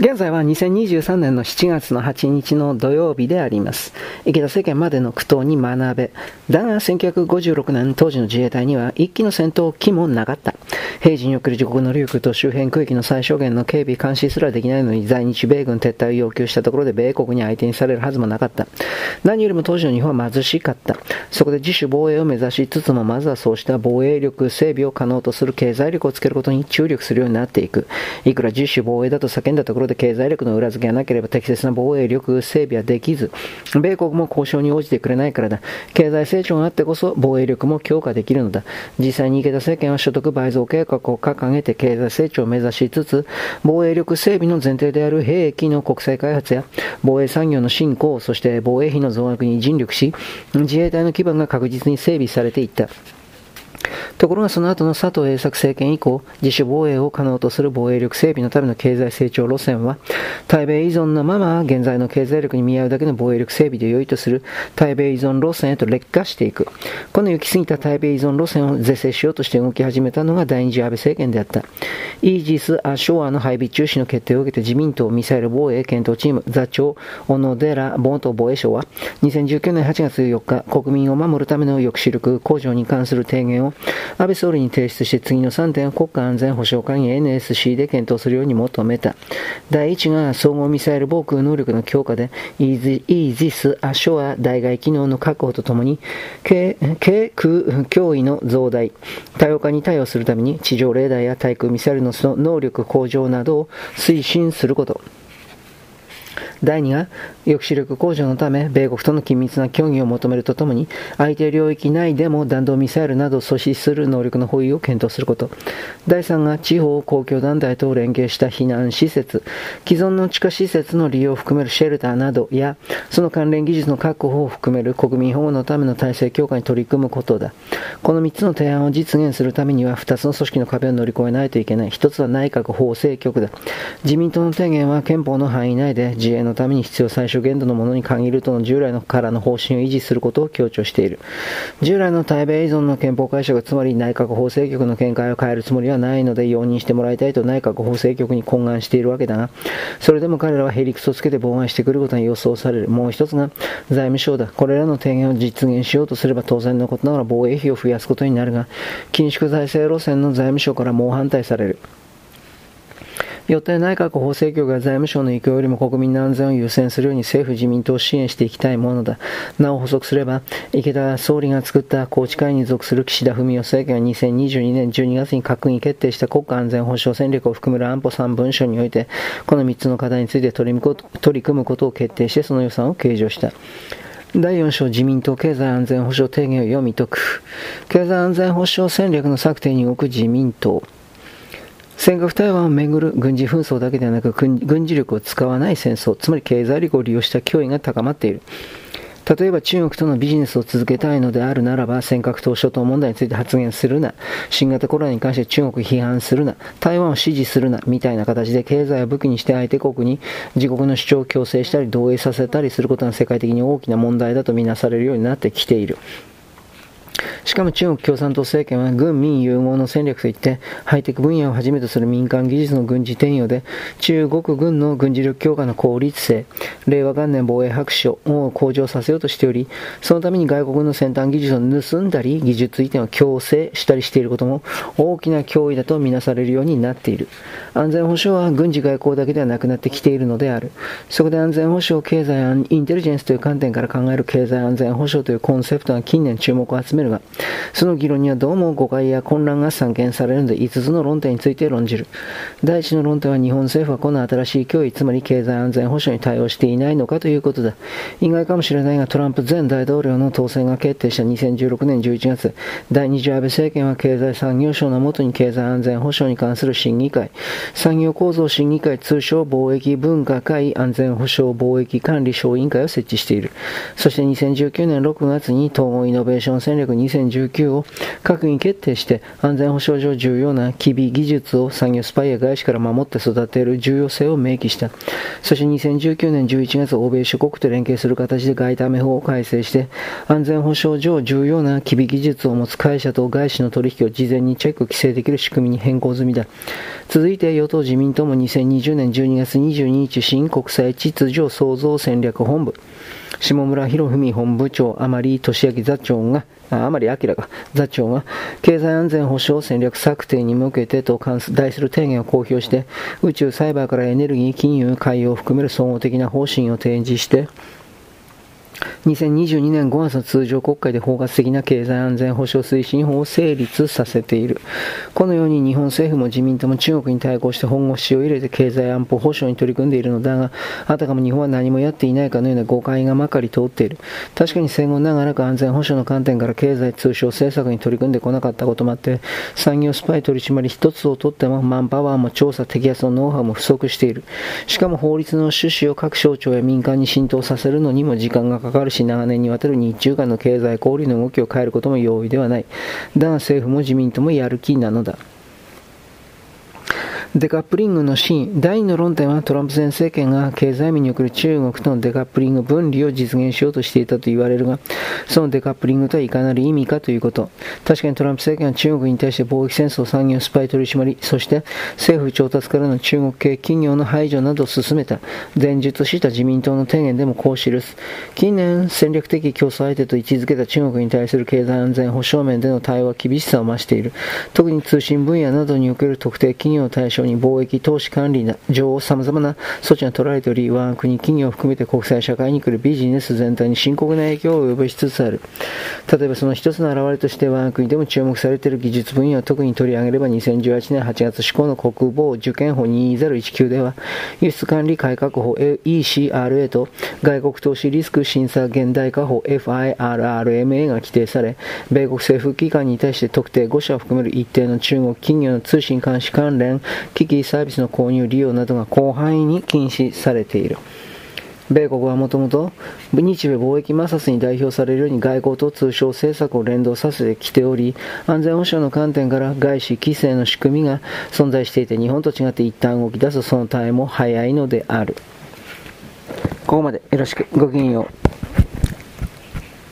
現在は2023年の7月の8日の土曜日であります。池田政権までの苦闘に学べ。だが1956年当時の自衛隊には一機の戦闘機もなかった。平時に送る自国の領空と周辺区域の最小限の警備監視すらできないのに在日米軍撤退を要求したところで米国に相手にされるはずもなかった。何よりも当時の日本は貧しかった。そこで自主防衛を目指しつつもまずはそうした防衛力整備を可能とする経済力をつけることに注力するようになっていく。いくら自主防衛だと叫んだところで経済力の裏付けがなければ適切な防衛力整備はできず、米国も交渉に応じてくれないからだ。経済成長があってこそ防衛力も強化できるのだ。実際に池田政権は所得倍増計画を掲げて経済成長を目指しつつ、防衛力整備の前提である兵器の国際開発や防衛産業の振興、そして防衛費の増額に尽力し、自衛隊の基盤が確実に整備されていった。ところがその後の佐藤栄作政権以降、自主防衛を可能とする防衛力整備のための経済成長路線は、対米依存のまま現在の経済力に見合うだけの防衛力整備で良いとする対米依存路線へと劣化していく。この行き過ぎた対米依存路線を是正しようとして動き始めたのが第二次安倍政権であった。イージス・アショアの配備中止の決定を受けて自民党ミサイル防衛検討チーム座長小野寺元防衛省は2019年8月4日国民を守るための抑止力向上に関する提言を安倍総理に提出して次の3点を国家安全保障会議 NSC で検討するように求めた。第1が総合ミサイル防空能力の強化で、イージス・アショア代替機能の確保とともに、軽空脅威の増大、多様化に対応するために地上レーダーや対空ミサイルの能力向上などを推進すること。第2が抑止力向上のため米国との緊密な協議を求めるとともに相手領域内でも弾道ミサイルなどを阻止する能力の保有を検討すること。第3が地方公共団体と連携した避難施設。既存の地下施設の利用を含めるシェルターなどやその関連技術の確保を含める国民保護のための体制強化に取り組むことだ。この3つの提案を実現するためには2つの組織の壁を乗り越えないといけない。1つは内閣法制局だ。自民党の提言は憲法の範囲内で自衛のために必要最小限度のものに限るとの従来のからの方針を維持することを強調している。従来の対米依存の憲法解釈、つまり内閣法制局の見解を変えるつもりはないので容認してもらいたいと内閣法制局に懇願しているわけだが、それでも彼らはへりくそつけて妨害してくることが予想される。もう一つが財務省だ。これらの提言を実現しようとすれば当然のことながら防衛費を増やすことになるが、緊縮財政路線の財務省から猛反対される。よって内閣法制局が財務省の意向よりも国民の安全を優先するように政府自民党を支援していきたいものだ。なお補足すれば、池田総理が作った宏池会に属する岸田文雄政権は2022年12月に閣議決定した国家安全保障戦略を含める安保3文書において、この3つの課題について取り組むことを決定してその予算を計上した。第4章自民党経済安全保障提言を読み解く。経済安全保障戦略の策定に動く自民党。尖閣台湾をめぐる軍事紛争だけではなく軍事力を使わない戦争、つまり経済力を利用した脅威が高まっている。例えば中国とのビジネスを続けたいのであるならば、尖閣島諸島問題について発言するな、新型コロナに関して中国批判するな、台湾を支持するな、みたいな形で経済を武器にして相手国に自国の主張を強制したり同意させたりすることが世界的に大きな問題だとみなされるようになってきている。しかも中国共産党政権は軍民融合の戦略といって、ハイテク分野をはじめとする民間技術の軍事転用で、中国軍の軍事力強化の効率性、令和元年防衛白書を向上させようとしており、そのために外国の先端技術を盗んだり、技術移転を強制したりしていることも大きな脅威だとみなされるようになっている。安全保障は軍事外交だけではなくなってきているのである。そこで安全保障、経済、インテリジェンスという観点から考える経済安全保障というコンセプトが近年注目を集めるが、その議論にはどうも誤解や混乱が散見されるので、5つの論点について論じる。第一の論点は日本政府はこの新しい脅威、つまり経済安全保障に対応していないのかということだ。意外かもしれないが、トランプ前大統領の当選が決定した2016年11月、第二次安倍政権は経済産業省のもとに経済安全保障に関する審議会、産業構造審議会通称貿易文化会安全保障貿易管理小委員会を設置している。そして2019年6月に統合イノベーション戦略2019 19を閣議決定して安全保障上重要な機微技術を産業スパイや外資から守って育てる重要性を明記した。そして2019年11月、欧米諸国と連携する形で外為法を改正して安全保障上重要な機微技術を持つ会社と外資の取引を事前にチェック規制できる仕組みに変更済みだ。続いて与党自民党も2020年12月22日新国際秩序創造戦略本部下村博文本部長、甘利俊明座長が、甘利明が、座長が、経済安全保障戦略策定に向けてと題する提言を公表して、宇宙、サイバーからエネルギー、金融、海洋を含める総合的な方針を提示して、2022年5月の通常国会で包括的な経済安全保障推進法を成立させている。このように日本政府も自民党も中国に対抗して本腰を入れて経済安保保障に取り組んでいるのだが、あたかも日本は何もやっていないかのような誤解がまかり通っている。確かに戦後長らく安全保障の観点から経済通商政策に取り組んでこなかったこともあって、産業スパイ取締り一つをとってもマンパワーも調査摘発のノウハウも不足している。しかも法律の趣旨を各省庁や民間に浸透させるのにも時間がかかるし、長年にわたる日中間の経済交流の動きを変えることも容易ではない。だが政府も自民党もやる気なのだ。デカップリングの真第2の論点はトランプ前政権が経済面における中国とのデカップリング分離を実現しようとしていたと言われるが、そのデカップリングとはいかなる意味かということ。確かにトランプ政権は中国に対して貿易戦争、産業スパイ取締り、そして政府調達からの中国系企業の排除などを進めた。前述した自民党の提言でもこう記す。近年戦略的競争相手と位置づけた中国に対する経済安全保障面での対応は厳しさを増している。特に通信分野などにおける特定企業を対象に貿易、投資管理上様々な措置が取られており、我が国企業を含めて国際社会に来るビジネス全体に深刻な影響を及ぼしつつある。例えばその一つの表れとして我が国でも注目されている技術分野を特に取り上げれば2018年8月施行の国防受験法2019では輸出管理改革法 ECRA と外国投資リスク審査現代化法 FIRRMA が規定され、米国政府機関に対して特定5社を含める一定の中国企業の通信監視関連機器サービスの購入、利用などが広範囲に禁止されている。米国はもともと日米貿易摩擦に代表されるように外交と通商政策を連動させてきており、安全保障の観点から外資規制の仕組みが存在していて、日本と違って一旦動き出すそのタイも早いのである。ここまでよろしく。ごきげんよう。